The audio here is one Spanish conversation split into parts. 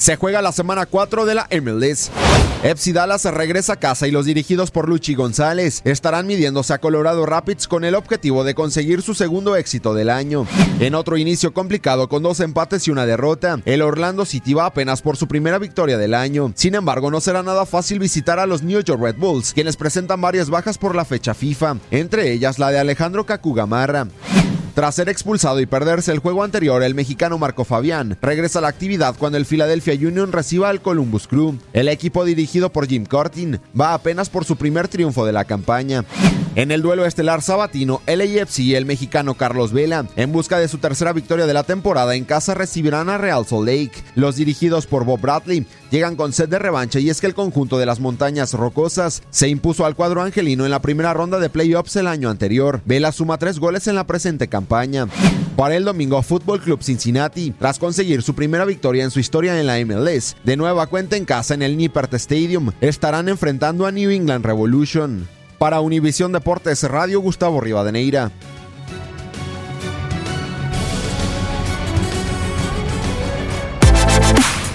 Se juega la semana 4 de la MLS. FC Dallas regresa a casa y los dirigidos por Luchi González estarán midiéndose a Colorado Rapids con el objetivo de conseguir su segundo éxito del año. En otro inicio complicado con dos empates y una derrota, el Orlando City va apenas por su primera victoria del año. Sin embargo, no será nada fácil visitar a los New York Red Bulls, quienes presentan varias bajas por la fecha FIFA, entre ellas la de Alejandro Cacugamarra. Tras ser expulsado y perderse el juego anterior, el mexicano Marco Fabián regresa a la actividad cuando el Philadelphia Union reciba al Columbus Crew. El equipo dirigido por Jim Curtin va apenas por su primer triunfo de la campaña. En el duelo estelar sabatino, el AFC y el mexicano Carlos Vela, en busca de su tercera victoria de la temporada en casa, recibirán a Real Salt Lake. Los dirigidos por Bob Bradley llegan con sed de revancha y es que el conjunto de las montañas rocosas se impuso al cuadro angelino en la primera ronda de playoffs el año anterior. Vela suma tres goles en la presente campaña. Para el domingo, Fútbol Club Cincinnati, tras conseguir su primera victoria en su historia en la MLS, de nueva cuenta en casa en el Nippert Stadium, estarán enfrentando a New England Revolution. Para Univisión Deportes Radio, Gustavo Rivadeneira.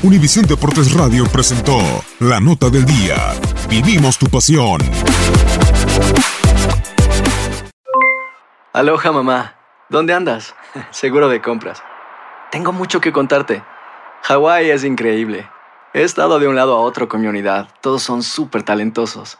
Univisión Deportes Radio presentó La Nota del Día. Vivimos tu pasión. Aloha mamá, ¿dónde andas? Seguro de compras. Tengo mucho que contarte. Hawái es increíble. He estado de un lado a otro con mi unidad. Todos son súper talentosos.